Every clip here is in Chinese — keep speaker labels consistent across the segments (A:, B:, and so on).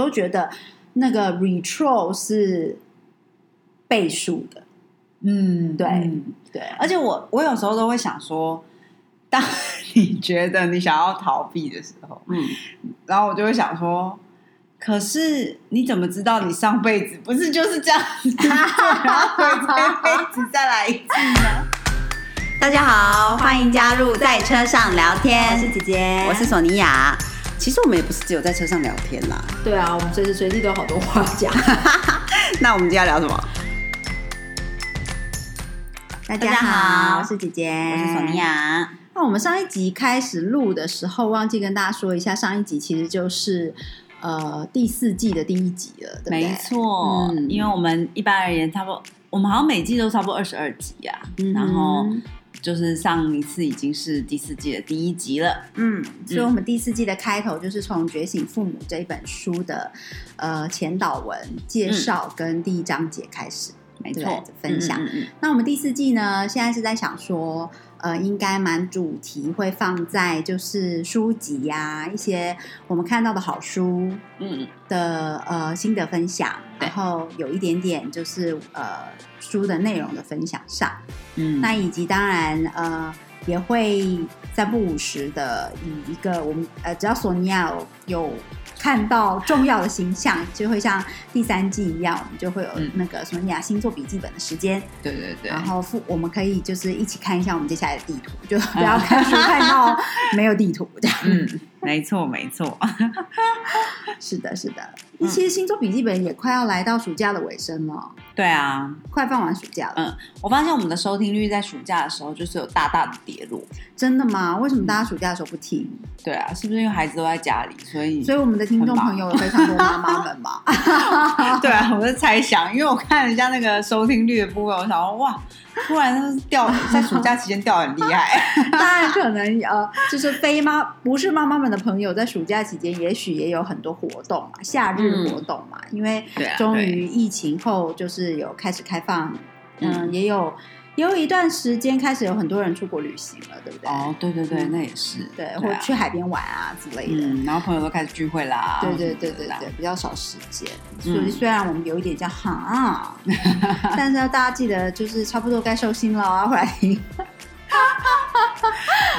A: 都觉得那个 retro 是倍数的。
B: 嗯，
A: 对
B: 嗯
A: 对，
B: 而且我我有时候都会想说，当你觉得你想要逃避的时候，
A: 嗯，
B: 然后我就会想说，可是你怎么知道你上辈子不是就是这样子做，然后回这辈子再来一次呢？
C: 大家好，欢迎加入在车上聊天。
A: 我是姐姐，
C: 我是索尼娅。其实我们也不是只有在车上聊天啦。
A: 对啊，我们随时随地都有好多话讲。
C: 那我们今天要聊什么？
A: 大
C: 家好
A: 我是姐姐，
C: 我是索尼。娅。
A: 那我们上一集开始录的时候，忘记跟大家说一下，上一集其实就是呃第四季的第一集了，对不对？
B: 没错，
A: 嗯
B: 因为我们一般而言，差不多我们好像每季都差不多二十二集啊，
A: 嗯
B: 然后就是上一次已经是第四季的第一集了。
A: 嗯，所以我们第四季的开头就是从《觉醒父母》这一本书的呃前导文介绍跟第一章节开始。对
B: 没错，
A: 分享
B: 嗯嗯嗯
A: 那我们第四季呢，现在是在想说，呃，应该蛮主题会放在就是书籍呀、一些我们看到的好书
B: 嗯。嗯
A: 的呃心得分享，然后有一点点就是呃书的内容的分享上，
B: 嗯，
A: 那以及当然呃也会三不五时的以一个我们呃只要索尼娅有有看到重要的形象，就会像第三季一样，我们就会有
B: 嗯
A: 那个索尼娅星座笔记本的时间。
B: 对对对，
A: 然后附我们可以就是一起看一下我们接下来的地图，就不要 看书看到没有地图这样。
B: 嗯，没错没错，
A: 是的，是的。
B: 嗯
A: 其实星座笔记本也快要来到暑假的尾声了，
B: 对啊，
A: 快放完暑假了。
B: 嗯，我发现我们的收听率在暑假的时候就是有大大的跌落。
A: 真的吗？为什么大家暑假的时候不听？
B: 对啊，是不是因为孩子都在家里，所以
A: 所以我们的听众朋友有非常多妈妈们嘛。
B: 对啊，我在猜想，因为我看人家那个收听率的部分，我想说哇，突然就是掉在暑假期间掉得很厉害。
A: 当然，可能呃，就是非妈不是妈妈们的朋友，在暑假期间也许也有很多活动嘛，夏日活动嘛，因为终于疫情后就是有开始开放，嗯，
B: 嗯
A: 也有也有一段时间开始有很多人出国旅行了，对不对？
B: 哦，对对对，
A: 嗯
B: 那也是
A: 对，
B: 啊
A: 或者去海边玩啊之类的。
B: 嗯，然后朋友都开始聚会啦。
A: 对对对对对，比较少时间，所
B: 嗯
A: 以虽然我们有一点叫哈，但是要大家记得就是差不多该收心了，啊回来听。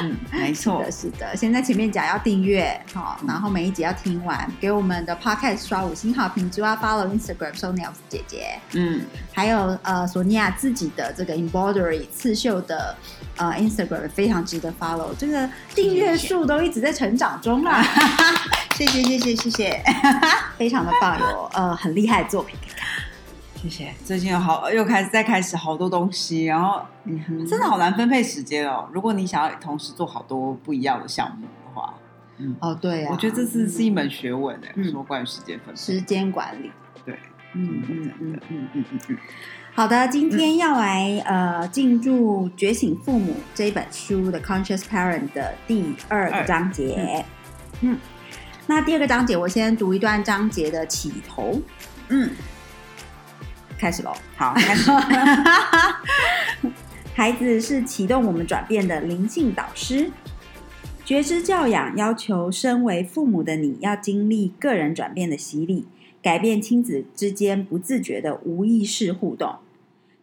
B: 嗯，没
A: 是
B: 错
A: 的，，是的。先在前面讲要订阅，好，然后每一集要听完，给我们的 podcast 刷五星好评之外，follow Instagram Sonia 姐姐，
B: 嗯，
A: 还有呃索尼娅自己的这个 embroidery 刺绣的呃 Instagram 非常值得 follow，这个订阅数都一直在成长中 啦，
B: 谢谢谢谢谢谢。
A: 非常的棒，有呃很厉害的作品。
B: 谢谢。最近又好又开始再开始好多东西，然后
A: 嗯
B: 真的好难分配时间哦。如果你想要同时做好多不一样的项目的话，
A: 哦，对啊，
B: 我觉得这是是一门学问的，
A: 嗯
B: 说关于时间分配。
A: 时间管理。
B: 对，
A: 嗯嗯
B: 真
A: 嗯嗯。
B: 嗯嗯嗯，
A: 好的，今天要来、呃进入《觉醒父母》这一本书的 Conscious Parent 的第二个章节。嗯那第二个章节我先读一段章节的起头，
B: 嗯，
A: 开始喽。
B: 好，开始。
A: 孩子是启动我们转变的灵性导师。觉知教养要求身为父母的你要经历个人转变的洗礼，改变亲子之间不自觉的无意识互动。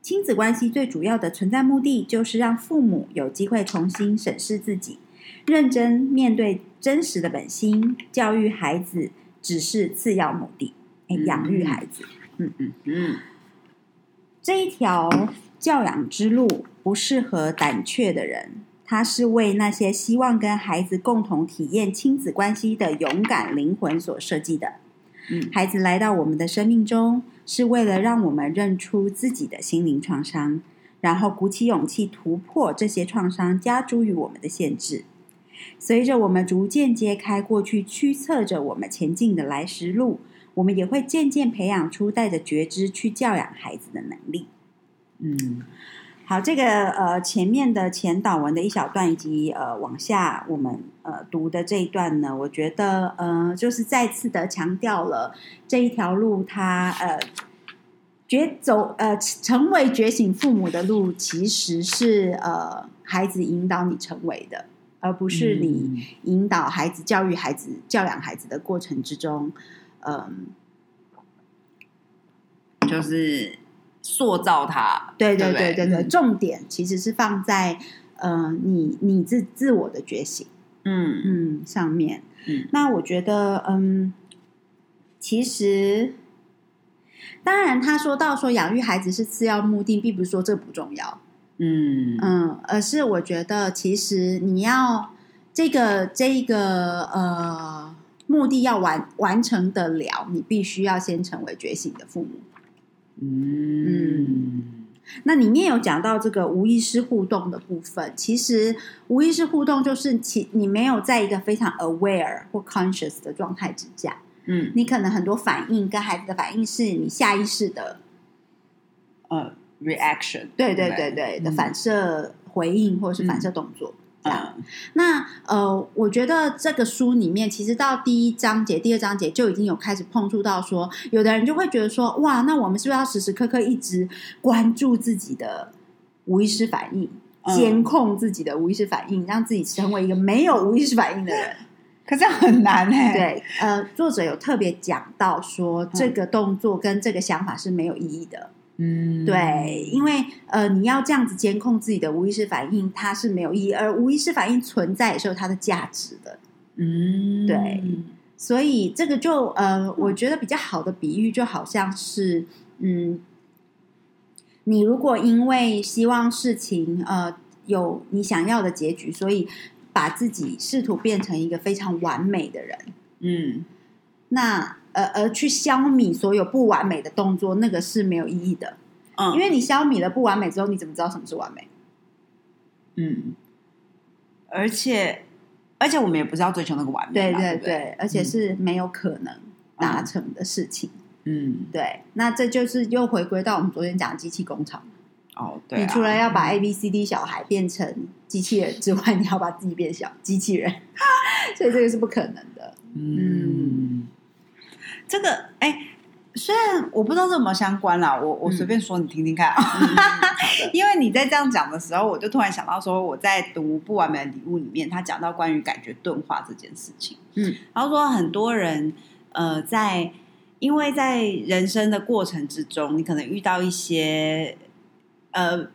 A: 亲子关系最主要的存在目的，就是让父母有机会重新审视自己，认真面对真实的本心。教育孩子只是次要目的，养育孩子。
B: 嗯嗯嗯
A: 这一条教养之路不适合胆怯的人，它是为那些希望跟孩子共同体验亲子关系的勇敢灵魂所设计的。
B: 嗯
A: 孩子来到我们的生命中，是为了让我们认出自己的心灵创伤，然后鼓起勇气突破这些创伤加诸于我们的限制。随着我们逐渐揭开过去驱策着我们前进的来时路，我们也会渐渐培养出带着觉知去教养孩子的能力。
B: 嗯
A: 好，这个呃前面的前导文的一小段，以及呃往下我们呃读的这一段呢，我觉得呃就是再次的强调了这一条路它呃觉走呃成为觉醒父母的路，其实是呃孩子引导你成为的，而不是你引导孩子、教育孩子、教养孩子的过程之中，嗯，
B: 就是塑造他，
A: 对对
B: 对
A: 对？对重点其实是放在呃你你自自我的觉醒，
B: 嗯。
A: 嗯，上面。
B: 嗯。
A: 那我觉得，嗯，其实，当然，他说到说养育孩子是次要目的，并不是说这不重要，
B: 嗯。
A: 嗯，而是我觉得其实你要这个这一个呃目的要完完成得了，你必须要先成为觉醒的父母。
B: 嗯。
A: 那里面有讲到这个无意识互动的部分，其实无意识互动就是其你没有在一个非常 aware 或 conscious 的状态之下，
B: 嗯。
A: 你可能很多反应跟孩子的反应是你下意识的，
B: 呃 reaction，
A: 对对对对的
B: 嗯。
A: 反射回应或者是反射动作。这样，
B: 嗯
A: 那呃，我觉得这个书里面，其实到第一章节、第二章节就已经有开始碰触到说，有的人就会觉得说，哇，那我们是不是要时时刻刻一直关注自己的无意识反应，
B: 嗯
A: 监控自己的无意识反应，让自己成为一个没有无意识反应的人？
B: 可这样很难哎，，
A: 对，呃，作者有特别讲到说，这个动作跟这个想法是没有意义的。
B: 嗯。
A: 对，因为呃，你要这样子监控自己的无意识反应，它是没有意义，而无意识反应存在也是有它的价值的。
B: 嗯。
A: 对所以这个就呃，我觉得比较好的比喻就好像是，嗯，你如果因为希望事情呃有你想要的结局，所以把自己试图变成一个非常完美的人，
B: 嗯。
A: 那呃而去消弭所有不完美的动作，那个是没有意义的。
B: 嗯，
A: 因为你消弭了不完美之后，你怎么知道什么是完美？
B: 嗯，而且而且我们也不是要追求那个完美
A: 对
B: 嘛，对
A: 对对，而且是没有可能达成的事情。
B: 嗯
A: 对，那这就是又回归到我们昨天讲的机器工厂。
B: 哦，对啊，
A: 你除了要把 A B C D 小孩变成机器人之外，你要把自己变小机器人，所以这个是不可能的。
B: 嗯，这个哎，虽然我不知道这有没有相关啦，我我
A: 嗯
B: 随便说你听听看啊。因为你在这样讲的时候，我就突然想到说，我在读《不完美的礼物》里面，他讲到关于感觉钝化这件事情。
A: 嗯，
B: 然后说很多人呃，在因为在人生的过程之中，你可能遇到一些呃，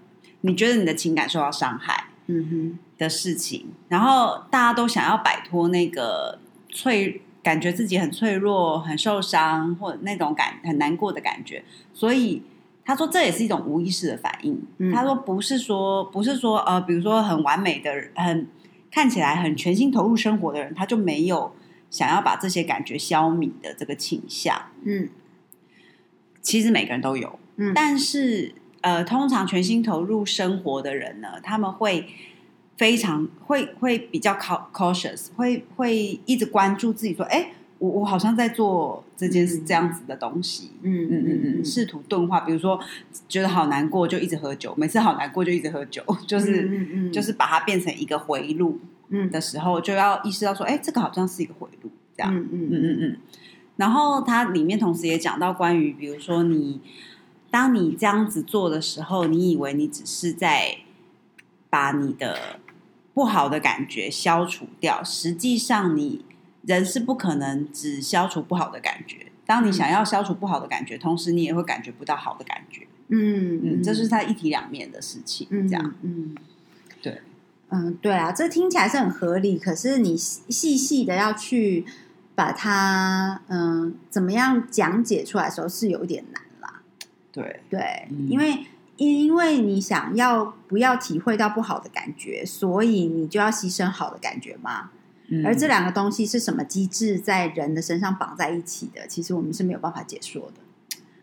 B: 你觉得你的情感受到伤害
A: 嗯哼
B: 的事情，然后大家都想要摆脱那个脆，感觉自己很脆弱、很受伤，或者那种感很难过的感觉，所以。他说这也是一种无意识的反应。
A: 嗯
B: 他说不是说不是说呃，比如说很完美的人，很看起来很全心投入生活的人，他就没有想要把这些感觉消弭的这个倾向。
A: 嗯
B: 其实每个人都有，
A: 嗯
B: 但是呃，通常全心投入生活的人呢，他们会非常会会比较 cau- cautious，会会一直关注自己说，哎，我我好像在做这件事、
A: 嗯
B: 这样子的东西。
A: 嗯
B: 嗯嗯嗯，试图钝化，比如说觉得好难过就一直喝酒，每次好难过就一直喝酒，就是、
A: 嗯嗯
B: 就是把它变成一个回路
A: 嗯
B: 的时候，就要意识到说，哎，这个好像是一个回路，这样。
A: 嗯嗯
B: 嗯嗯嗯。然后它里面同时也讲到关于，比如说你当你这样子做的时候，你以为你只是在把你的不好的感觉消除掉，实际上你人是不可能只消除不好的感觉。当你想要消除不好的感觉，同时你也会感觉不到好的感觉。
A: 嗯
B: 嗯，这是它一体两面的事情。
A: 嗯
B: 这样，
A: 嗯
B: 对，
A: 嗯，对啊，这听起来是很合理，可是你细细细的要去把它嗯怎么样讲解出来的时候是有一点难啦。
B: 对，
A: 对，
B: 嗯
A: 因为因因为你想要不要体会到不好的感觉，所以你就要牺牲好的感觉吗。
B: 嗯
A: 而这两个东西是什么机制在人的身上绑在一起的？其实我们是没有办法解说的。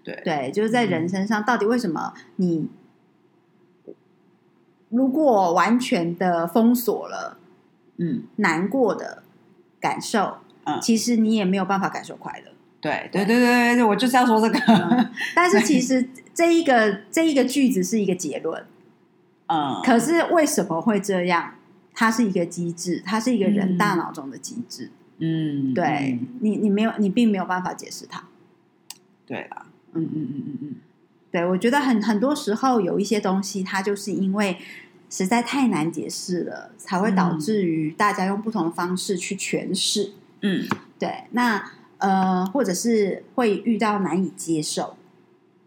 B: 对
A: 对，就是在人身上，到底为什么你如果完全的封锁了
B: 嗯
A: 难过的感受，
B: 嗯
A: 其实你也没有办法感受快乐。
B: 对对对对对对，我就是要说这个。
A: 嗯但是其实这一个这一个句子是一个结论，
B: 嗯，
A: 可是为什么会这样？它是一个机制，它是一个人
B: 嗯
A: 大脑中的机制。
B: 嗯，
A: 对
B: 嗯
A: 你，你没有，你并没有办法解释它。
B: 对啦，嗯嗯嗯嗯嗯，
A: 对我觉得很很多时候有一些东西，它就是因为实在太难解释了，才会导致于大家用不同的方式去诠释。
B: 嗯
A: 对，那呃，或者是会遇到难以接受，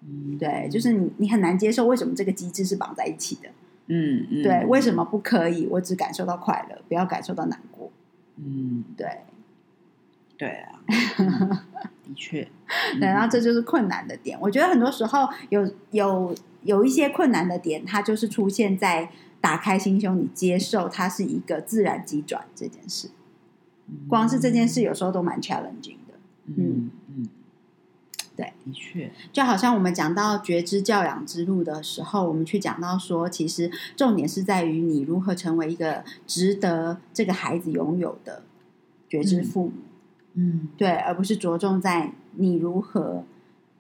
B: 嗯。
A: 对，就是你你很难接受为什么这个机制是绑在一起的，
B: 嗯嗯，
A: 对，为什么不可以？我只感受到快乐，不要感受到难过，
B: 嗯，
A: 对，
B: 对啊，嗯的确，
A: 对，然后这就是困难的点。我觉得很多时候有有有一些困难的点，它就是出现在打开心胸，你接受它是一个自然机转这件事。光是这件事，有时候都蛮 challenging 的。
B: 嗯嗯，
A: 对，
B: 的确，
A: 就好像我们讲到觉知教养之路的时候，我们去讲到说，其实重点是在于你如何成为一个值得这个孩子拥有的觉知父母。
B: 嗯
A: 对，而不是着重在你如何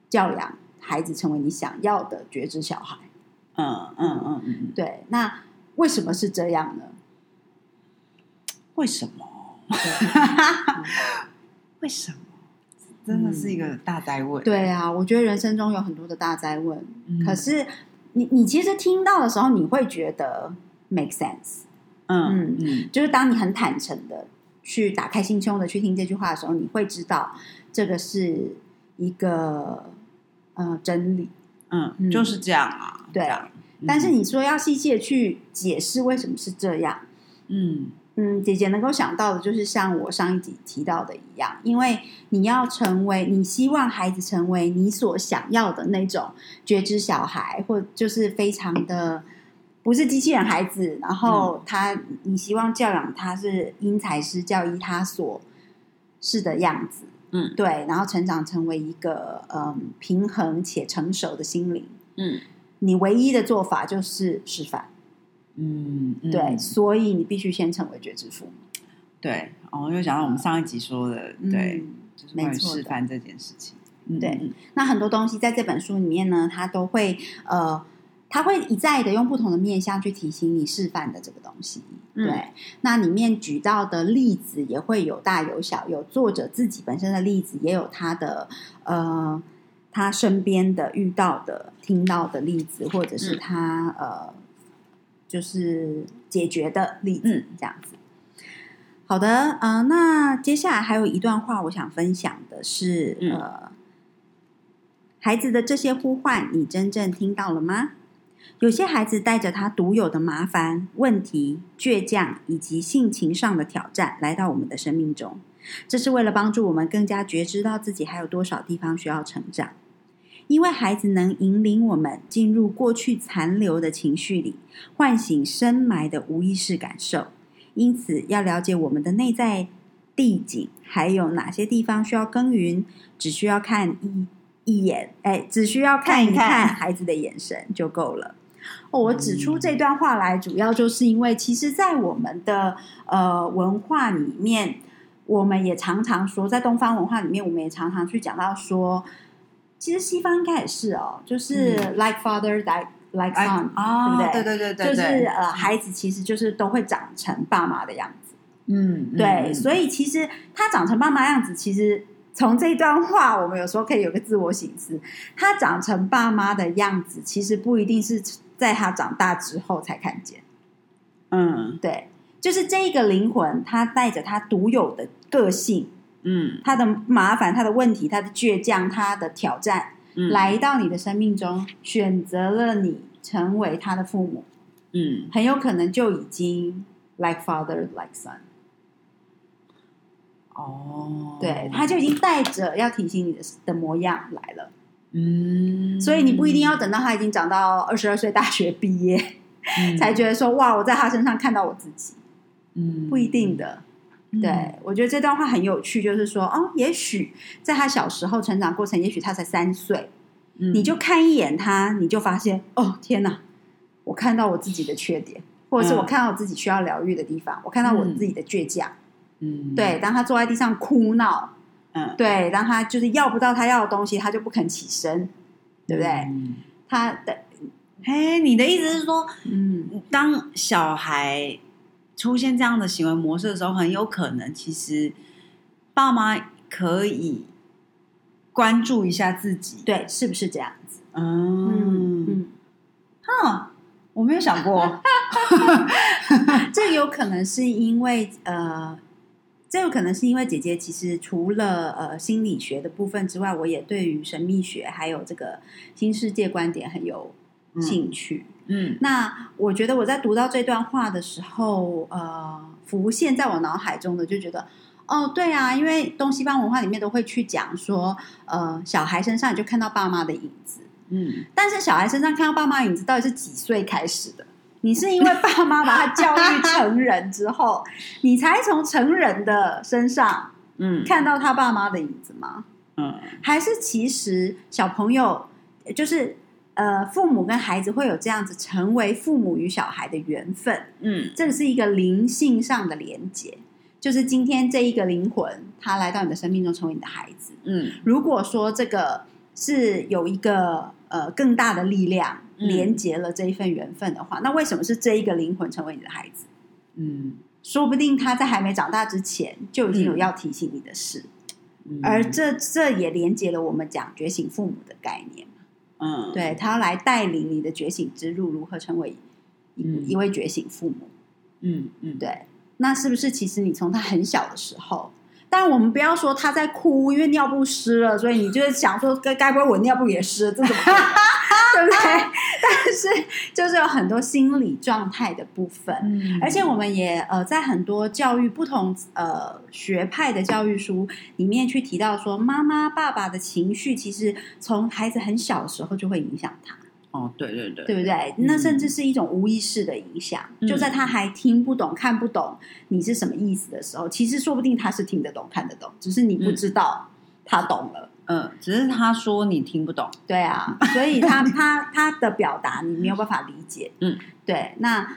A: 教养孩子成为你想要的觉知小孩。
B: 嗯嗯嗯嗯，
A: 对，那为什么是这样呢？
B: 为什么？为什么？真的是一个大灾问。
A: 对啊，我觉得人生中有很多的大灾问，
B: 嗯。
A: 可是你你其实听到的时候，你会觉得 make sense，
B: 嗯嗯
A: 就是当你很坦诚的去打开心胸的去听这句话的时候，你会知道这个是一个呃真理。
B: 嗯，
A: 嗯。
B: 就是这样啊。
A: 对。
B: 这样。
A: 但是你说要细细的去解释为什么是这样，
B: 嗯
A: 嗯，姐姐能够想到的就是像我上一集提到的一样，因为你要成为你希望孩子成为你所想要的那种觉知小孩，或就是非常的不是机器人孩子，然后他你希望教养他是因材施教，依他所是的样子，
B: 嗯
A: 对，然后成长成为一个嗯平衡且成熟的心灵。
B: 嗯
A: 你唯一的做法就是示范，
B: 嗯，嗯
A: 对，所以你必须先成为觉知父母。
B: 对。哦，又想到我们上一集说的，对，
A: 嗯
B: 就是示范这件事情。嗯
A: 对
B: 嗯
A: 那很多东西在这本书里面呢，它都会呃，它会一再的用不同的面向去提醒你示范的这个东西。
B: 嗯
A: 对，那里面举到的例子也会有大有小，有作者自己本身的例子，也有他的呃他身边的遇到的、听到的例子，或者是
B: 嗯
A: 他、呃就是解决的例子，
B: 嗯
A: 这样子。好的，呃，那接下来还有一段话，我想分享的是，
B: 嗯
A: 呃，孩子的这些呼唤，你真正听到了吗？有些孩子带着他独有的麻烦、问题、倔强以及性情上的挑战来到我们的生命中，这是为了帮助我们更加觉知到自己还有多少地方需要成长。因为孩子能引领我们进入过去残留的情绪里，唤醒深埋的无意识感受。因此，要了解我们的内在地景，还有哪些地方需要耕耘，只需要看一一眼，哎，只需要看一
B: 看
A: 孩子的眼神就够了。哦，我指出这段话来，主要就是因为，其实，在我们的呃文化里面，我们也常常说，在东方文化里面，我们也常常去讲到说，其实西方应该也是哦，就是、like father like like
B: 哎
A: son，、
B: 啊，
A: 对不
B: 对对对对，
A: 就是呃，孩子其实就是都会长成爸妈的样子。
B: 嗯，嗯
A: 对，
B: 嗯
A: 所以其实他长成爸妈样子，其实从这段话，我们有时候可以有个自我醒思。他长成爸妈的样子，其实不一定是在他长大之后才看见。
B: 嗯
A: 对，就是这一个灵魂，他带着他独有的个性，
B: 嗯。
A: 他的麻烦、他的问题、他的倔强、他的挑战，
B: 嗯，
A: 来到你的生命中，选择了你成为他的父母，
B: 嗯。
A: 很有可能就已经 like father like son。
B: 哦，
A: 对，他就已经带着要提醒你的的模样来了，
B: 嗯，
A: 所以你不一定要等到他已经长到二十二岁大学毕业，
B: 嗯。
A: 才觉得说哇，我在他身上看到我自己，
B: 嗯。
A: 不一定的。
B: 嗯
A: 对我觉得这段话很有趣，就是说哦，也许在他小时候成长过程，也许他才三岁，
B: 嗯。
A: 你就看一眼他，你就发现哦，天哪，我看到我自己的缺点，或者是
B: 嗯。
A: 我看到我自己需要疗愈的地方，我看到我自己的倔强。
B: 嗯。
A: 对，当他坐在地上哭闹，
B: 嗯。
A: 对，当他就是要不到他要的东西，他就不肯起身，对不对？
B: 嗯？
A: 他的
B: 嘿，你的意思是说，
A: 嗯，
B: 当小孩出现这样的行为模式的时候，很有可能其实爸妈可以关注一下自己。
A: 对，是不是这样子？
B: 嗯
A: 嗯嗯，
B: 嗯，我没有想过。
A: 这有可能是因为呃，这有可能是因为姐姐其实除了呃心理学的部分之外，我也对于神秘学还有这个新世界观点很有兴趣。
B: 嗯
A: 那我觉得我在读到这段话的时候，呃，浮现在我脑海中的就觉得，哦，对啊，因为东西方文化里面都会去讲说，呃，小孩身上你就看到爸妈的影子，
B: 嗯
A: 但是小孩身上看到爸妈的影子到底是几岁开始的？你是因为爸妈把他教育成人之后，你才从成人的身上
B: 嗯
A: 看到他爸妈的影子吗？
B: 嗯
A: 还是其实小朋友就是呃，父母跟孩子会有这样子成为父母与小孩的缘分，
B: 嗯
A: 这个是一个灵性上的连接。就是今天这一个灵魂，他来到你的生命中，成为你的孩子。
B: 嗯
A: 如果说这个是有一个呃更大的力量
B: 嗯
A: 连接了这一份缘分的话，那为什么是这一个灵魂成为你的孩子？
B: 嗯
A: 说不定他在还没长大之前就已经有要提醒你的事，
B: 嗯，
A: 而这这也连接了我们讲觉醒父母的概念。
B: 嗯
A: 对他要来带领你的觉醒之路，如何成为一、
B: 嗯
A: 一位觉醒父母？
B: 嗯嗯
A: 对，那是不是其实你从他很小的时候，但我们不要说他在哭，因为尿布湿了，所以你就是想说，该该不会我尿布也湿了，这怎么？对不对？但是就是有很多心理状态的部分。
B: 嗯
A: 而且我们也呃，在很多教育不同呃学派的教育书里面去提到说，妈妈、爸爸的情绪其实从孩子很小的时候就会影响他。
B: 哦对对对
A: 对不对？那甚至是一种无意识的影响，
B: 嗯
A: 就在他还听不懂、看不懂你是什么意思的时候，其实说不定他是听得懂、看得懂，只是你不知道他懂了。
B: 嗯，只是他说你听不懂，
A: 对啊，所以他他他的表达你没有办法理解。
B: 嗯，
A: 对。那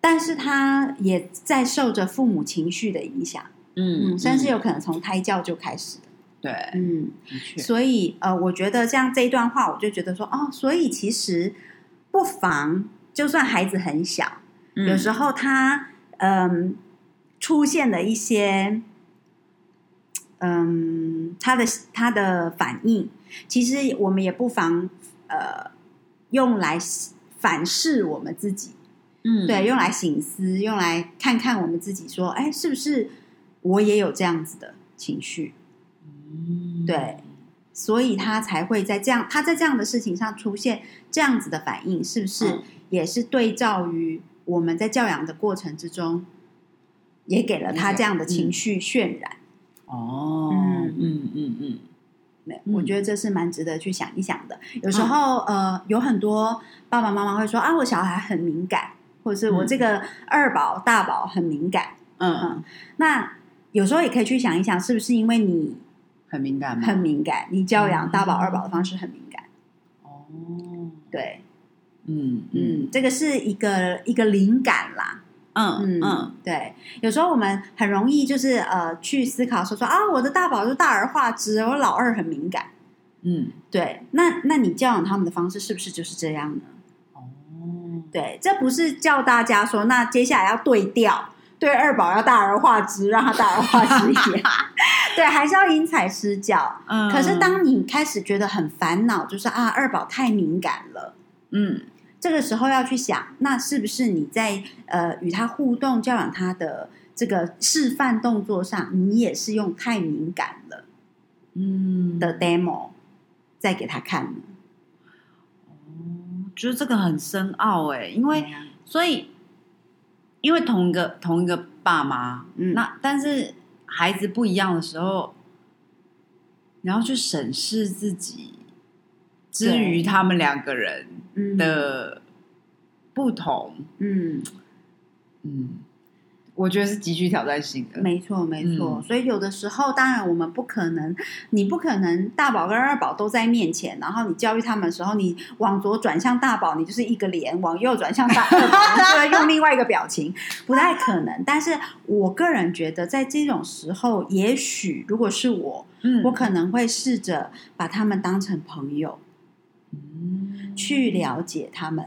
A: 但是他也在受着父母情绪的影响，
B: 嗯
A: 嗯，甚至有可能从胎教就开始了。
B: 对，
A: 嗯，
B: 的确，
A: 所以呃，我觉得像这一段话，我就觉得说，哦，所以其实不妨，就算孩子很小，有时
B: 候
A: 候他嗯出现了一些嗯他的他的反应，其实我们也不妨呃用来反视我们自己，
B: 嗯。
A: 对，用来醒思，用来看看我们自己，说，哎，是不是我也有这样子的情绪？
B: 嗯。
A: 对所以他才会在这样，他在这样的事情上出现这样子的反应，是不是
B: 嗯。
A: 也是对照于我们在教养的过程之中，也给了他这样的情绪渲染？
B: 哦，
A: 嗯
B: 嗯嗯嗯
A: 对
B: 嗯
A: 我觉得这是蛮值得去想一想的。有时候，呃，有很多爸爸妈妈会说啊，我小孩很敏感，或者是我
B: 嗯
A: 这个二宝、大宝很敏感。
B: 嗯嗯，
A: 那有时候也可以去想一想，是不是因为你
B: 很敏感吗？
A: 很敏感，你教养大宝、
B: 嗯
A: 二宝的方式很敏感？
B: 哦，
A: 对，
B: 嗯嗯
A: 嗯，这个是一个一个灵感啦。嗯
B: 嗯嗯
A: 对，有时候我们很容易就是呃去思考说说啊，我的大宝就大而化之，我老二很敏感。
B: 嗯，
A: 对，那那你教养他们的方式是不是就是这样呢？
B: 哦，
A: 对，这不是叫大家说，那接下来要对调，对二宝要大而化之，让他大而化之一点。对，还是要因材施教。
B: 嗯
A: 可是当你开始觉得很烦恼，就是啊，二宝太敏感了。
B: 嗯
A: 这个时候要去想，那是不是你在呃与他互动、教养他的这个示范动作上，你也是用太敏感了
B: 嗯
A: 的 demo 再给他看呢？
B: 哦，觉得这个很深奥哎，因为所以因为同一个同一个爸妈，
A: 嗯
B: 那但是孩子不一样的时候，然后去审视自己，之于他们两个人
A: 嗯。
B: 的不同，
A: 嗯，
B: 嗯，我觉得是极具挑战性的。
A: 没错没错。
B: 嗯。
A: 所以有的时候，当然我们不可能，你不可能大宝跟二宝都在面前，然后你教育他们的时候，你往左转向大宝，你就是一个脸；往右转向大二宝，用另外一个表情，不太可能。但是我个人觉得，在这种时候，也许如果是我，
B: 嗯。
A: 我可能会试着把他们当成朋友，
B: 嗯
A: 去了解他们。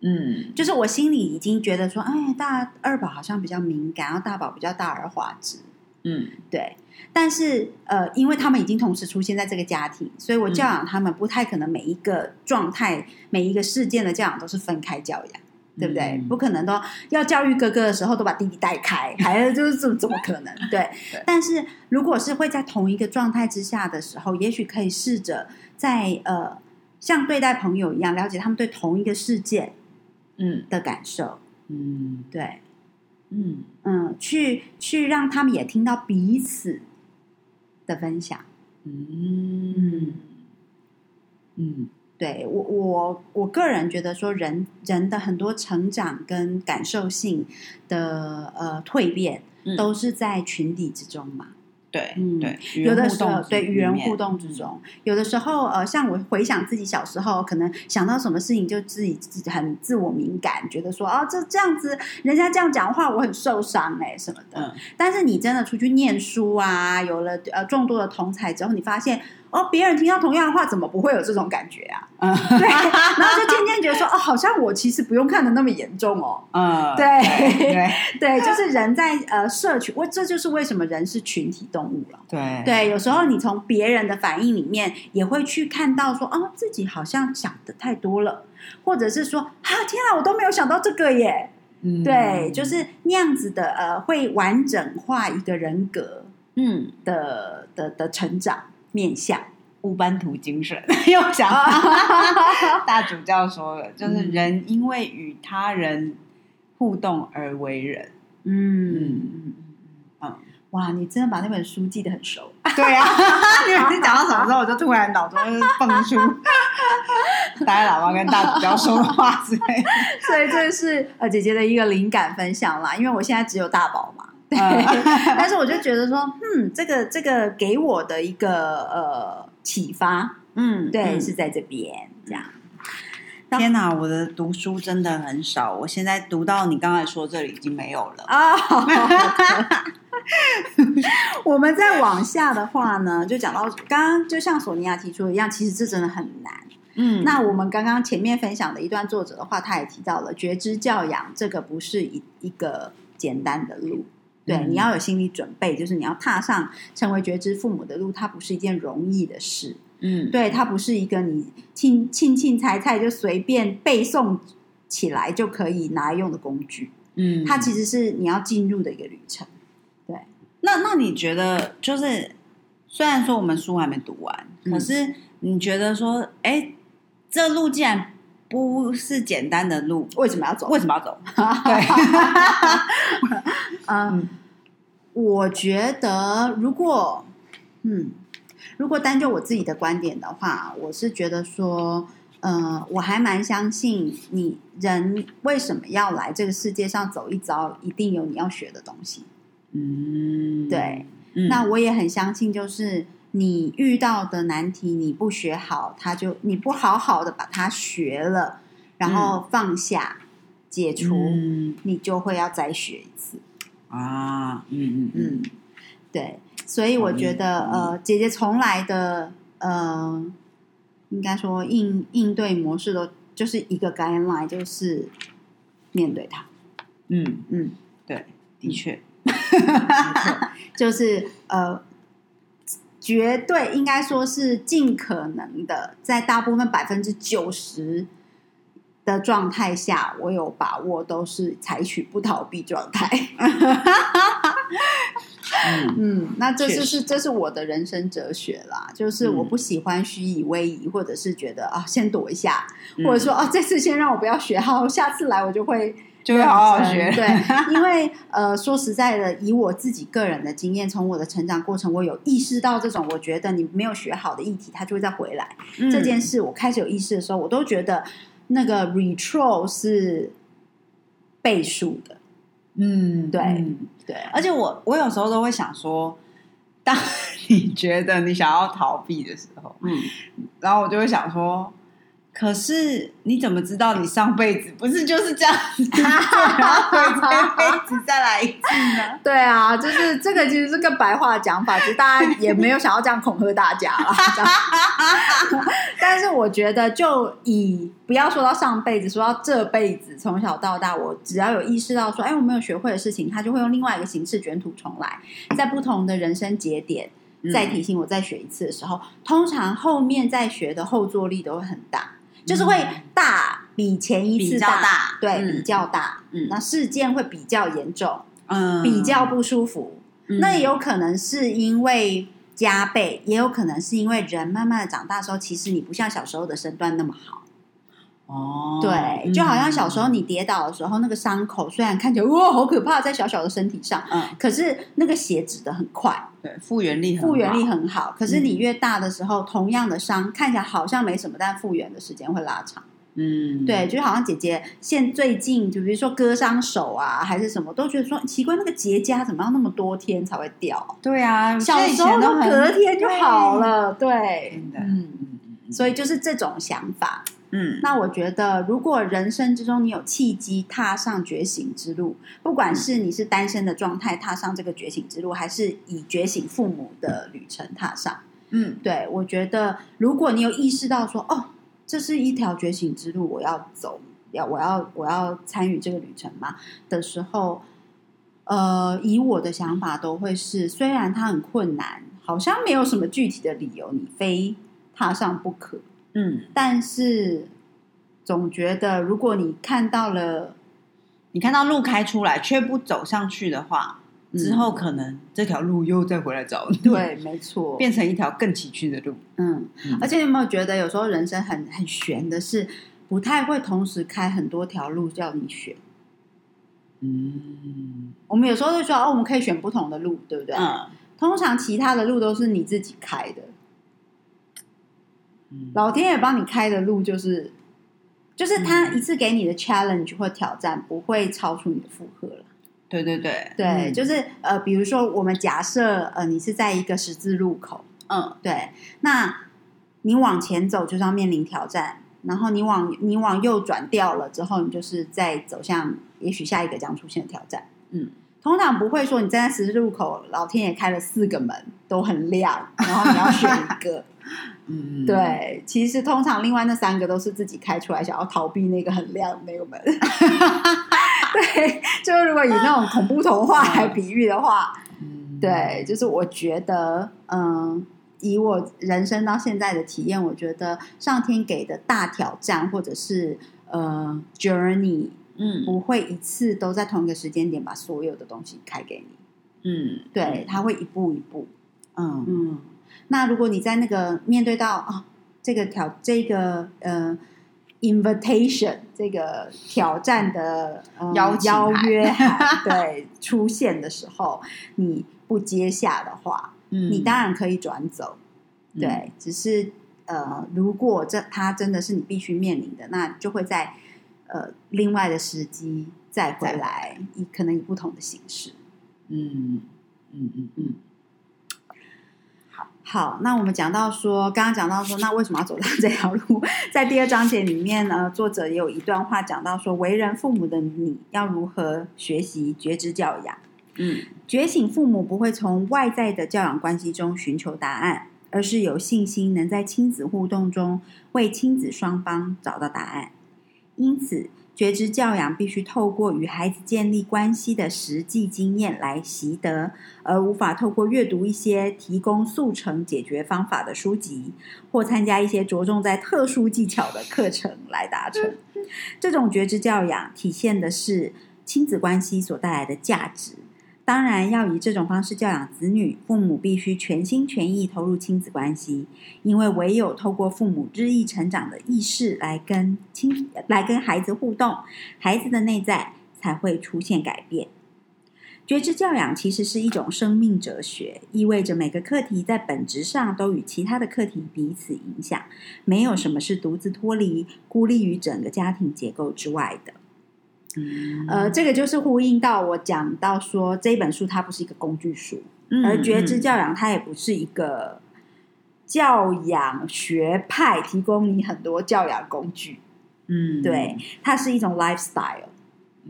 B: 嗯
A: 就是我心里已经觉得说，哎，大二宝好像比较敏感，然后大宝比较大而化之，
B: 嗯
A: 对。但是呃，因为他们已经同时出现在这个家庭，所以我教养他们不太可能每一个状态、每一个事件的教养都是分开教养。对不对？
B: 嗯
A: 不可能都要教育哥哥的时候都把弟弟带开，还有就是怎怎么可能？对
B: 对。
A: 但是如果是会在同一个状态之下的时候，也许可以试着在呃，像对待朋友一样，了解他们对同一个事件
B: 嗯。
A: 的感受。
B: 嗯。
A: 对，
B: 嗯。
A: 嗯，去去让他们也听到彼此的分享。
B: 嗯。嗯。
A: 对我我我个人觉得说人人的很多成长跟感受性的呃蜕变，
B: 嗯。
A: 都是在群体之中嘛。
B: 对
A: 嗯
B: 对，
A: 有的时候对与人互动之中，有的时候呃，像我回想自己小时候，可能想到什么事情就自己自己很自我敏感，觉得说哦这这样子人家这样讲话我很受伤哎、什么的。
B: 嗯
A: 但是你真的出去念书啊，有了呃众多的同才之后，你发现哦，别人听到同样的话，怎么不会有这种感觉啊？
B: 嗯
A: 对，然后就渐渐觉得说，哦，好像我其实不用看的那么严重哦。
B: 嗯
A: 对
B: 对
A: 对，就是人在呃社群，我这就是为什么人是群体动物了。
B: 对
A: 对，有时候你从别人的反应里面也会去看到说，哦，自己好像想的太多了，或者是说，啊，天啊，我都没有想到这个耶。
B: 嗯
A: 对，就是那样子的，呃，会完整化一个人格
B: 嗯
A: 的的的成长面向。
B: 乌班图精神，又想到 大主教说了，就是
A: 嗯
B: 人因为与他人互动而为人。
A: 嗯
B: 嗯嗯，
A: 哇，你真的把那本书记得很熟。
B: 对啊，你讲到什么时候，我就突然脑中就是蹦出大家老妈跟大主教说的话之类的。
A: 所以这是呃姐姐的一个灵感分享啦，因为我现在只有大宝嘛，但是我就觉得说，嗯，这个这个给我的一个呃启发，
B: 嗯
A: 对，
B: 嗯
A: 是在这边这样。
B: 天哪，我的读书真的很少，我现在读到你刚才说这里已经没有了。
A: 啊，我们再往下的话呢，就讲到刚刚就像索尼娅提出的一样，其实这真的很难。
B: 嗯
A: 那我们刚刚前面分享的一段作者的话，他也提到了觉知教养，这个不是一一个简单的路。对，
B: 嗯
A: 你要有心理准备，就是你要踏上成为觉知父母的路，它不是一件容易的事。
B: 嗯
A: 对，它不是一个你庆庆庆猜猜就随便背诵起来就可以拿来用的工具。
B: 嗯
A: 它其实是你要进入的一个旅程。
B: 对那那你觉得就是虽然说我们书还没读完，
A: 嗯
B: 可是你觉得说，哎，这路既然不是简单的路，
A: 为什么要走？
B: 为什么要走？对，
A: 嗯
B: 嗯，
A: 我觉得如果，嗯，如果单就我自己的观点的话，我是觉得说，呃，我还蛮相信你人为什么要来这个世界上走一遭，一定有你要学的东西。
B: 嗯，
A: 对，
B: 嗯
A: 那我也很相信，就是你遇到的难题，你不学好，他就你不好好的把它学了，然后放下、解除，
B: 嗯。
A: 你就会要再学一次。
B: 啊，嗯嗯嗯。
A: 嗯，对，所以我觉得呃，姐姐从来的呃，应该说应应对模式都就是一个 guideline，就是面对它。
B: 嗯，
A: 嗯，
B: 对，的确，
A: 就是呃，绝对应该说是尽可能的，在大部分百分之九十的状态下，我有把握都是采取不逃避状态。
B: 嗯
A: 嗯，那这就是这是我的人生哲学啦，就是我
B: 嗯。
A: 不喜欢虚以为夷，或者是觉得啊先躲一下，
B: 嗯
A: 或者说哦这次先让我不要学好，下次来我就会
B: 就会好好学，
A: 对，因为呃，说实在的，以我自己个人的经验，从我的成长过程，我有意识到这种我觉得你没有学好的议题，它就会再回来。
B: 嗯
A: 这件事，我开始有意识的时候，我都觉得那个 retro 是倍数的。
B: 嗯，
A: 对
B: 嗯
A: 对，
B: 而且我我有时候都会想说，当 你觉得你想要逃避的时候，
A: 嗯，
B: 然后我就会想说，可是你怎么知道你上辈子不是就是这样子，然后回这辈子再来一次呢？
A: 对啊，就是这个其实是个白话的讲法，其实大家也没有想要这样恐吓大家啦。这样但是我觉得，就以不要说到上辈子，说到这辈子，从小到大，我只要有意识到说，哎，我没有学会的事情，他就会用另外一个形式卷土重来，在不同的人生节点再提醒我再学一次的时候，通常后面再学的后坐力都会很大，就是会大比前一次
B: 比较大
A: 对，
B: 嗯
A: 比较大，
B: 嗯
A: 那事件会比较严重，
B: 嗯
A: 比较不舒服。
B: 嗯
A: 那也有可能是因为加倍，也有可能是因为人慢慢的长大的时候，其实你不像小时候的身段那么好。
B: 哦，
A: 对，就好像小时候你跌倒的时候，那个伤口虽然看起来哇好可怕，在小小的身体上，
B: 嗯，
A: 可是那个血止的很快，
B: 对，复原力很
A: 复原力很好。可是你越大的时候，同样的伤看起来好像没什么，但复原的时间会拉长。
B: 嗯，
A: 对，就好像姐姐现最近，就比如说割伤手啊，还是什么，都觉得说奇怪，那个结痂怎么要那么多天才会掉？
B: 对啊，
A: 小时候隔天就好，了，对
B: 真，的
A: 嗯，
B: 嗯
A: 所以就是这种想法。
B: 嗯，
A: 那我觉得，如果人生之中你有契机踏上觉醒之路，不管是你是单身的状态踏上这个觉醒之路，还是以觉醒父母的旅程踏上，
B: 嗯。
A: 对我觉得，如果你有意识到说，哦，这是一条觉醒之路，我要走，要我要我要参与这个旅程嘛的时候，呃，以我的想法都会是，虽然它很困难，好像没有什么具体的理由你非踏上不可，
B: 嗯，
A: 但是总觉得，如果你看到了
B: 你看到路开出来却不走上去的话，
A: 嗯。
B: 之后可能这条路又再回来找你，
A: 对，没错，
B: 变成一条更崎岖的路。
A: 嗯，
B: 嗯。
A: 而且你有没有觉得，有时候人生很很悬的是，不太会同时开很多条路叫你选。
B: 嗯。
A: 我们有时候就说，哦，我们可以选不同的路，对不对？
B: 嗯。
A: 通常其他的路都是你自己开的，
B: 嗯
A: 老天爷帮你开的路就是，就是他一次给你的 challenge 或挑战不会超出你的负荷了。
B: 对对对。
A: 对，
B: 嗯。
A: 就是呃，比如说我们假设呃，你是在一个十字路口，
B: 嗯。
A: 对，那你往前走就是要面临挑战，然后你往你往右转掉了之后，你就是在走向也许下一个将出现的挑战。
B: 嗯，
A: 通常不会说你站在十字路口，老天爷开了四个门都很亮，然后你要选一个。
B: 嗯，
A: 对，其实通常另外那三个都是自己开出来，想要逃避那个很亮的那个门。对，就是如果以那种恐怖童话来比喻的话，
B: 嗯，
A: 对，就是我觉得，嗯，以我人生到现在的体验，我觉得上天给的大挑战或者是呃 journey，
B: 嗯
A: 不会一次都在同一个时间点把所有的东西开给你，
B: 嗯，
A: 对，他会一步一步，
B: 嗯
A: 嗯。那如果你在那个面对到啊、这个挑这个呃 invitation 这个挑战的、呃、
B: 邀
A: 邀约 对出现的时候，你不接下的话，
B: 嗯，
A: 你当然可以转走，对，只是呃，如果这它真的是你必须面临的，那就会在呃另外的时机再回
B: 再回
A: 来，以可能以不同的形式。
B: 嗯嗯嗯嗯
A: 好，那我们讲到说，刚刚讲到说，那为什么要走上这条路？在第二章节里面呢，作者也有一段话讲到说，为人父母的你要如何学习觉知教养。
B: 嗯
A: 觉醒父母不会从外在的教养关系中寻求答案，而是有信心能在亲子互动中为亲子双方找到答案。因此，觉知教养必须透过与孩子建立关系的实际经验来习得，而无法透过阅读一些提供速成解决方法的书籍，或参加一些着重在特殊技巧的课程来达成。这种觉知教养体现的是亲子关系所带来的价值。当然，要以这种方式教养子女，父母必须全心全意投入亲子关系，因为唯有透过父母日益成长的意识来跟亲来跟孩子互动，孩子的内在才会出现改变。觉知教养其实是一种生命哲学，意味着每个课题在本质上都与其他的课题彼此影响，没有什么是独自脱离、孤立于整个家庭结构之外的。
B: 嗯。
A: 呃，这个就是呼应到我讲到说这本书它不是一个工具书，
B: 嗯
A: 而觉知教养它也不是一个教养学派提供你很多教养工具，
B: 嗯。
A: 对，它是一种 lifestyle，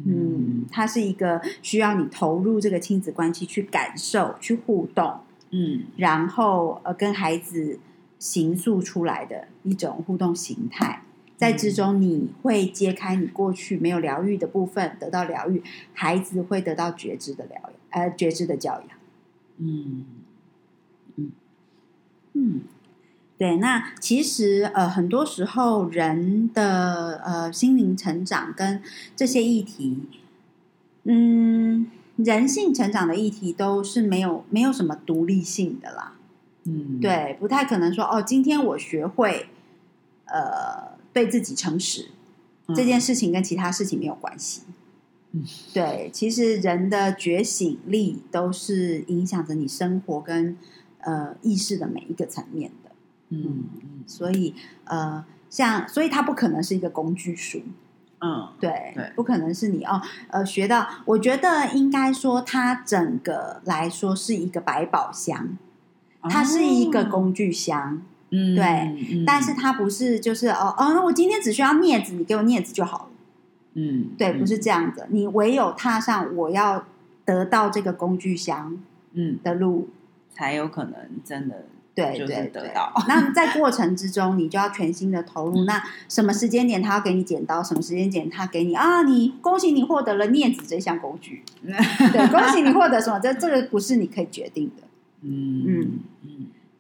A: 嗯，它是一个需要你投入这个亲子关系去感受、去互动，
B: 嗯
A: 然后呃跟孩子形塑出来的一种互动形态。在之中，你会揭开你过去没有疗愈的部分，得到疗愈；孩子会得到觉知的疗养，呃，觉知的教养。
B: 嗯
A: 嗯，对，那其实呃，很多时候人的呃心灵成长跟这些议题，嗯，人性成长的议题都是没有没有什么独立性的啦。
B: 嗯，
A: 对，不太可能说哦，今天我学会呃对自己诚实、
B: 嗯
A: 这件事情跟其他事情没有关系。
B: 嗯，
A: 对，其实人的觉醒力都是影响着你生活跟呃意识的每一个层面的。
B: 嗯嗯
A: 所以呃，像所以它不可能是一个工具书，
B: 嗯
A: 对，
B: 对
A: 不可能是你哦呃学到。我觉得应该说，它整个来说是一个百宝箱，它是一个，工具箱，
B: 哦嗯
A: 对
B: 嗯
A: 但是它不是就是哦哦，那我今天只需要镊子，你给我镊子就好了。
B: 嗯，
A: 对，不是这样子，你唯有踏上我要得到这个工具箱
B: 嗯，
A: 的路，
B: 才有可能真的就是
A: 对对对。
B: 得到，
A: 那在过程之中，你就要全心的投入。那什么时间点他要给你剪刀，什么时间点他给你啊？你恭喜你获得了镊子这项工具，对，恭喜你获得什么？这这个不是你可以决定的。
B: 嗯
A: 嗯
B: 嗯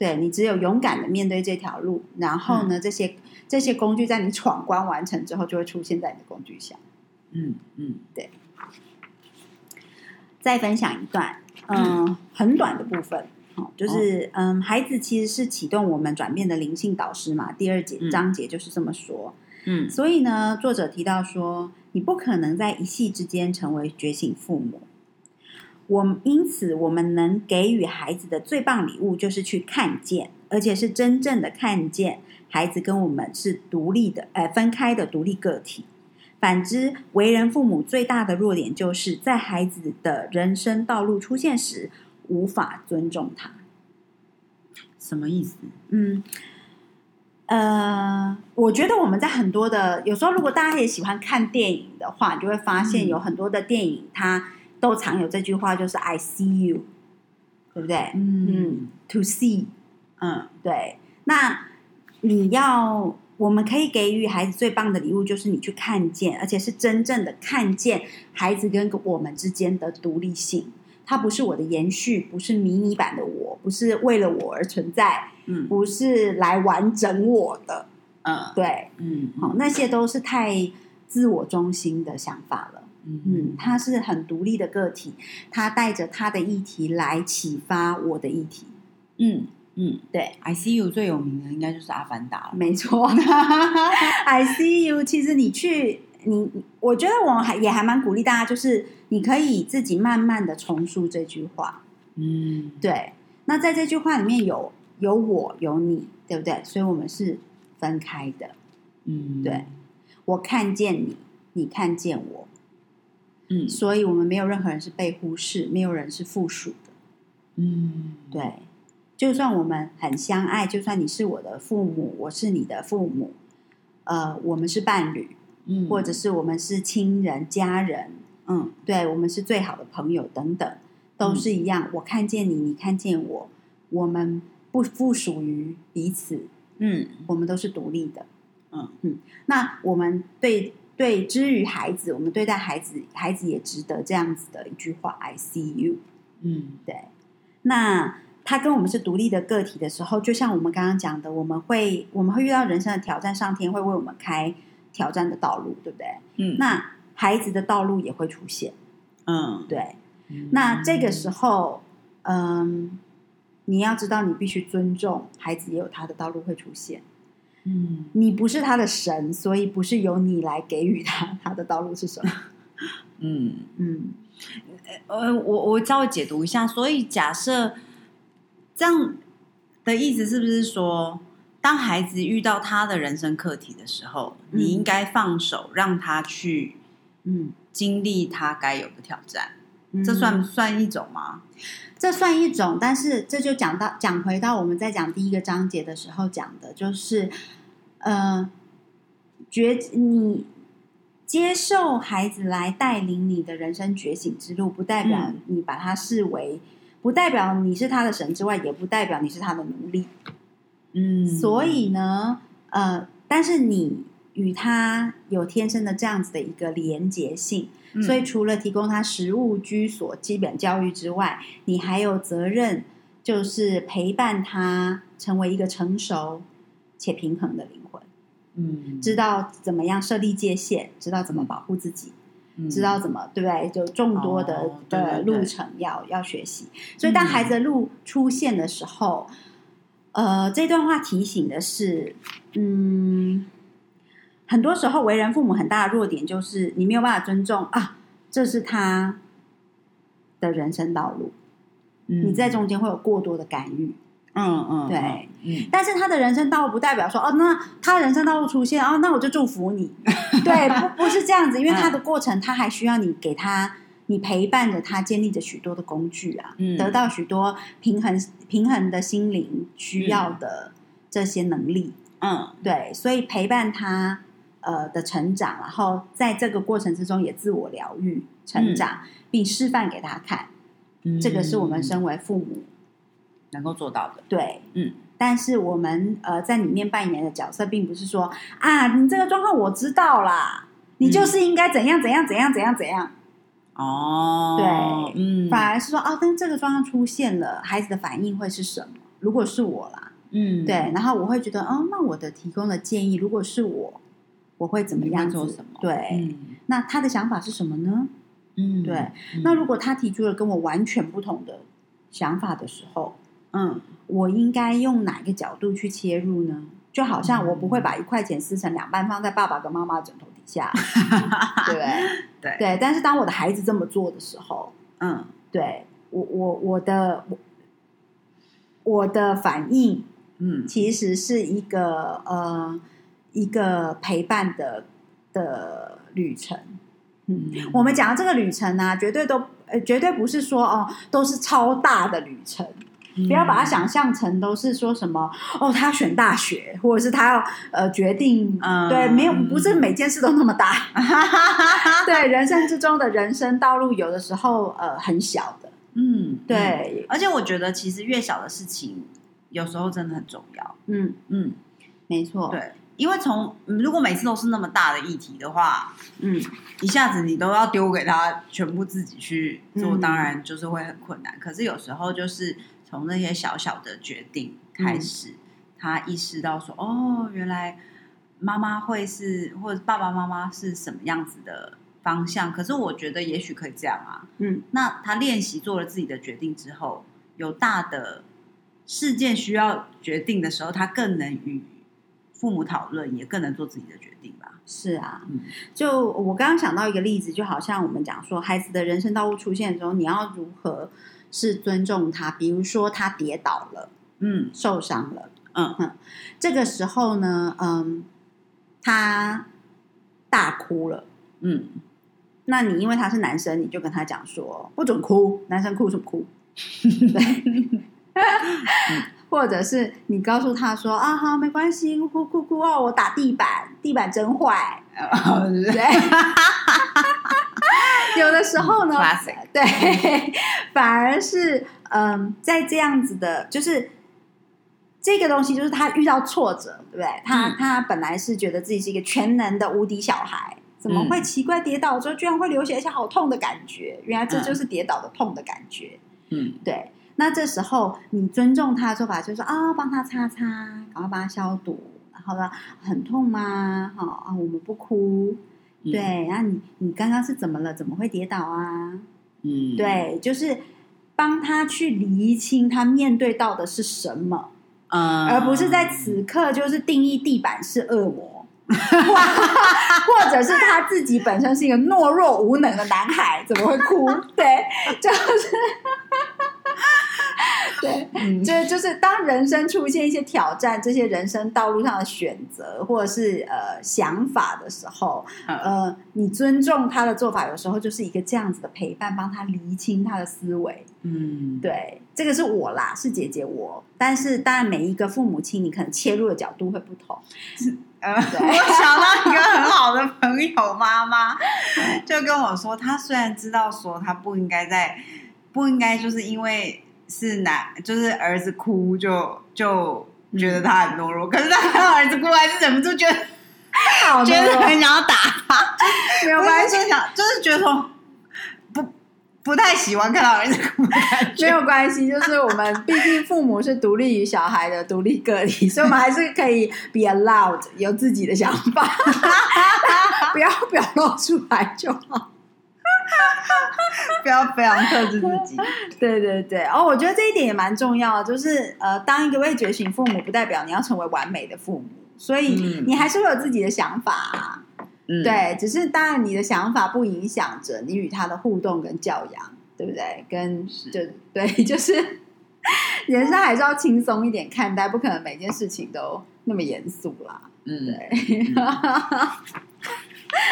A: 对你只有勇敢的面对这条路，然后呢，这些这些工具在你闯关完成之后，就会出现在你的工具箱。
B: 嗯嗯对
A: 再分享一段，嗯，很短的部分。哦，就是嗯，孩子其实是启动我们转变的灵性导师嘛。第二节
B: 嗯
A: 章节就是这么说。
B: 嗯
A: 所以呢，作者提到说，你不可能在一夕之间成为觉醒父母。我因此，我们能给予孩子的最棒礼物，就是去看见，而且是真正的看见孩子跟我们是独立的，呃，分开的独立个体。反之，为人父母最大的弱点，就是在孩子的人生道路出现时，无法尊重他。
B: 什么意思？
A: 嗯，呃，我觉得我们在很多的有时候，如果大家也喜欢看电影的话，你就会发现
B: 嗯
A: 有很多的电影它都常有这句话，就是 “I see you”，对不对？嗯，to see，
B: 嗯
A: 对。那你要，我们可以给予孩子最棒的礼物，就是你去看见，而且是真正的看见孩子跟我们之间的独立性。它不是我的延续，不是迷你版的我，不是为了我而存在，
B: 嗯
A: 不是来完整我的。
B: 嗯
A: 对，
B: 嗯
A: 好，那些都是太自我中心的想法了。
B: 嗯
A: 嗯，他是很独立的个体，他带着他的议题来启发我的议题。
B: 嗯嗯
A: 对
B: ，，I C U 最有名的应该就是《阿凡达》了。
A: 没错，I see you。其实你去，你我觉得我还也还蛮鼓励大家，就是你可以自己慢慢的重述这句话。
B: 嗯
A: 对，那在这句话里面有有我有你，对不对？所以我们是分开的。
B: 嗯，
A: 对，我看见你，你看见我，
B: 嗯。
A: 所以我们没有任何人是被忽视，没有人是附属的。
B: 嗯，
A: 对，就算我们很相爱，就算你是我的父母，我是你的父母，呃，我们是伴侣，
B: 嗯，
A: 或者是我们是亲人、家人，
B: 嗯
A: 对我们是最好的朋友等等，都是一样。我看见你，你看见我，我们不附属于彼此，
B: 嗯。
A: 我们都是独立的。
B: 嗯。
A: 嗯，那我们对对之于孩子，我们对待孩子，孩子也值得这样子的一句话：“I see you。”
B: 嗯
A: 对，那他跟我们是独立的个体的时候，就像我们刚刚讲的，我们会我们会遇到人生的挑战，上天会为我们开挑战的道路，对不对？
B: 嗯，
A: 那孩子的道路也会出现，
B: 嗯，
A: 对。那这个时候，嗯，你要知道，你必须尊重孩子，也有他的道路会出现。
B: 嗯
A: 你不是他的神，所以不是由你来给予他他的道路是什么？
B: 嗯。
A: 嗯
B: 呃，我我稍微解读一下，所以假设这样的意思是不是说，当孩子遇到他的人生课题的时候，
A: 嗯
B: 你应该放手，让他去
A: 嗯，
B: 经历他该有的挑战，
A: 嗯
B: 这算不算一种吗？
A: 这算一种，但是这就讲到讲回到我们在讲第一个章节的时候讲的，就是呃，觉你接受孩子来带领你的人生觉醒之路，不代表
B: 嗯
A: 你把他视为，不代表你是他的神之外，也不代表你是他的奴隶。
B: 嗯
A: 所以呢，呃，但是你与他有天生的这样子的一个连结性，
B: 嗯
A: 所以除了提供他食物、居所、基本教育之外，你还有责任，就是陪伴他成为一个成熟、且平衡的灵魂，
B: 嗯，
A: 知道怎么样设立界限，知道怎么保护自己，
B: 嗯。
A: 知道怎么对不对？就众多的、
B: 哦
A: 的路程要要学习，所以当孩子的路出现的时候，呃，这段话提醒的是，嗯，很多时候为人父母很大的弱点就是你没有办法尊重啊，这是他的人生道路，
B: 嗯。
A: 你在中间会有过多的干预。
B: 嗯嗯
A: 对，
B: 嗯
A: 但是他的人生道路不代表说哦，那他人生道路出现哦，那我就祝福你。对，不不是这样子，因为他的过程他还需要你给他，你陪伴着他，建立着许多的工具啊，
B: 嗯。
A: 得到许多平衡平衡的心灵需要的这些能力。
B: 嗯。
A: 对，所以陪伴他呃的成长，然后在这个过程之中也自我疗愈、成长，并示范给他看。
B: 嗯。
A: 这个是我们身为父母
B: 能够做到的，
A: 对，
B: 嗯，
A: 但是我们呃在里面扮演的角色，并不是说啊，你这个状况我知道啦，你就是应该怎样怎样怎样怎样怎样，
B: 哦，
A: 对
B: 嗯，
A: 反而是说哦，但这个状况出现了，孩子的反应会是什么？如果是我啦，
B: 嗯，
A: 对，然后我会觉得，哦，那我的提供的建议，如果是我，我会怎么样
B: 做什么
A: 对，
B: 嗯
A: 那他的想法是什么呢？
B: 嗯，
A: 对
B: 嗯，
A: 那如果他提出了跟我完全不同的想法的时候，
B: 嗯
A: 我应该用哪个角度去切入呢？就好像我不会把一块钱撕成两半放在爸爸跟妈妈的枕头底下，对？对
B: 对。
A: 但是当我的孩子这么做的时候，
B: 嗯
A: 对我我我的我我的反应
B: 嗯
A: 其实是一个呃一个陪伴的的旅程。
B: 嗯，
A: 我们讲的这个旅程呢、绝对都呃绝对不是说哦都是超大的旅程。
B: 不
A: 不要把它想象成都是说什么哦，他要选大学，或者是他要呃决定，
B: 嗯。
A: 对，没有不是每件事都那么大。对，人生之中的人生道路，有的时候呃很小的，
B: 嗯，
A: 对，
B: 而且我觉得其实越小的事情，有时候真的很重要。
A: 嗯，
B: 嗯，
A: 没错，，
B: 对，因为从嗯如果每次都是那么大的议题的话，
A: 嗯，
B: 一下子你都要丢给他全部自己去做，
A: 嗯
B: 当然就是会很困难。可是有时候就是从那些小小的决定开始，他意识到说，哦，原来妈妈会是或者爸爸妈妈是什么样子的方向。可是我觉得也许可以这样啊。
A: 嗯，
B: 那他练习做了自己的决定之后，有大的事件需要决定的时候，他更能与父母讨论，也更能做自己的决定吧。
A: 是啊，
B: 嗯
A: 就我刚刚想到一个例子，就好像我们讲说，孩子的人生道路出现的时候，你要如何是尊重他？比如说他跌倒了，
B: 嗯
A: 受伤了，
B: 嗯哼
A: 这个时候呢，嗯，他大哭了。
B: 嗯
A: 那你因为他是男生，你就跟他讲说不准哭，男生哭什么哭？对，或者是你告诉他说啊，好，没关系，哭哭哭哭哦，我打地板，地板真坏。对，有的时候呢对，反而是嗯，在这样子的，就是这个东西，就是他遇到挫折，对不对？他、
B: 嗯
A: 他本来是觉得自己是一个全能的无敌小孩，怎么
B: 嗯
A: 会奇怪跌倒之后居然会流血，而且好痛的感觉？原来这
B: 嗯
A: 就是跌倒的痛的感觉。
B: 嗯
A: 对，那这时候你尊重他的做法就是说啊，帮他擦擦，然后帮他消毒，然后呢，很痛吗？哈、啊，我们不哭。
B: 嗯
A: 对，然后你你刚刚是怎么了？怎么会跌倒啊？
B: 嗯，
A: 对，就是帮他去厘清他面对到的是什么，
B: 嗯，
A: 而不是在此刻就是定义地板是恶魔，或者是他自己本身是一个懦弱无能的男孩，怎么会哭？对，就是。对，
B: 嗯
A: 这就是当人生出现一些挑战，这些人生道路上的选择或者是呃想法的时候，
B: 嗯
A: 呃，你尊重他的做法，有时候就是一个这样子的陪伴，帮他厘清他的思维。
B: 嗯，
A: 对，这个是我啦，是姐姐我，但是当然每一个父母亲，你可能切入的角度会不同。
B: 呃，我想到一个很好的朋友妈妈，就跟我说，她虽然知道说她不应该在，不应该就是因为是男，就是儿子哭就就觉得他很懦弱，可是他看到儿子哭，还是忍不住觉得
A: 好
B: 觉得很想要打他，
A: 没有关系，
B: 就想就是觉得说不不太喜欢看到儿子哭
A: 没。有关系，就是我们毕竟父母是独立于小孩的独立个体，所以我们还是可以 be allowed 有自己的想法，不要表露出来就好。
B: 不要非常克制自己。
A: 对对对，哦，我觉得这一点也蛮重要的，就是呃，当一个未觉醒父母，不代表你要成为完美的父母，所以
B: 嗯。
A: 你还是会有自己的想法啊、
B: 嗯，
A: 对，只是当然你的想法不影响着你与他的互动跟教养，对不对？跟就对，就是人生还是要轻松一点看待，不可能每件事情都那么严肃啦。
B: 嗯，
A: 对，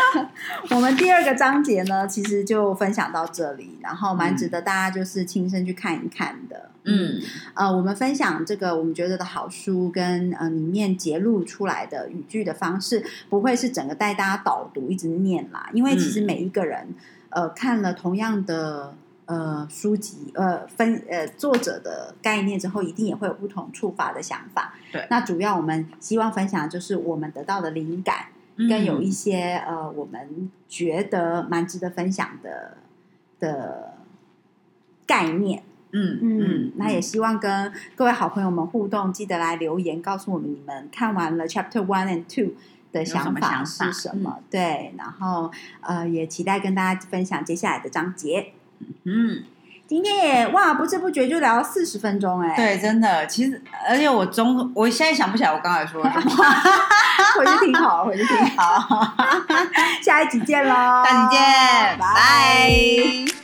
A: 我们第二个章节呢，其实就分享到这里，然后蛮值得大家就是亲身去看一看的。
B: 嗯
A: 呃，我们分享这个我们觉得的好书跟呃里面揭露出来的语句的方式，不会是整个带大家导读一直念啦，因为其实
B: 嗯
A: 每一个人、呃看了同样的。呃，书籍呃分呃作者的概念之后，一定也会有不同触发的想法。
B: 对
A: 那主要我们希望分享的就是我们得到的灵感，
B: 嗯
A: 跟有一些呃我们觉得蛮值得分享的的概念。
B: 嗯
A: 嗯，那也希望跟各位好朋友们互动，记得来留言告诉我们你们看完了 Chapter One and Two 的想
B: 有什么
A: 法
B: 想法
A: 是什么。对，然后呃，也期待跟大家分享接下来的章节。
B: 嗯，
A: 今天也哇，不知不觉就聊了四十分钟哎、，
B: 对，真的，其实而且我中我现在想不起来我刚才说了什么。
A: 回去听 好，回去听好，下一集见喽，
B: 下集见，
A: 拜
B: 拜。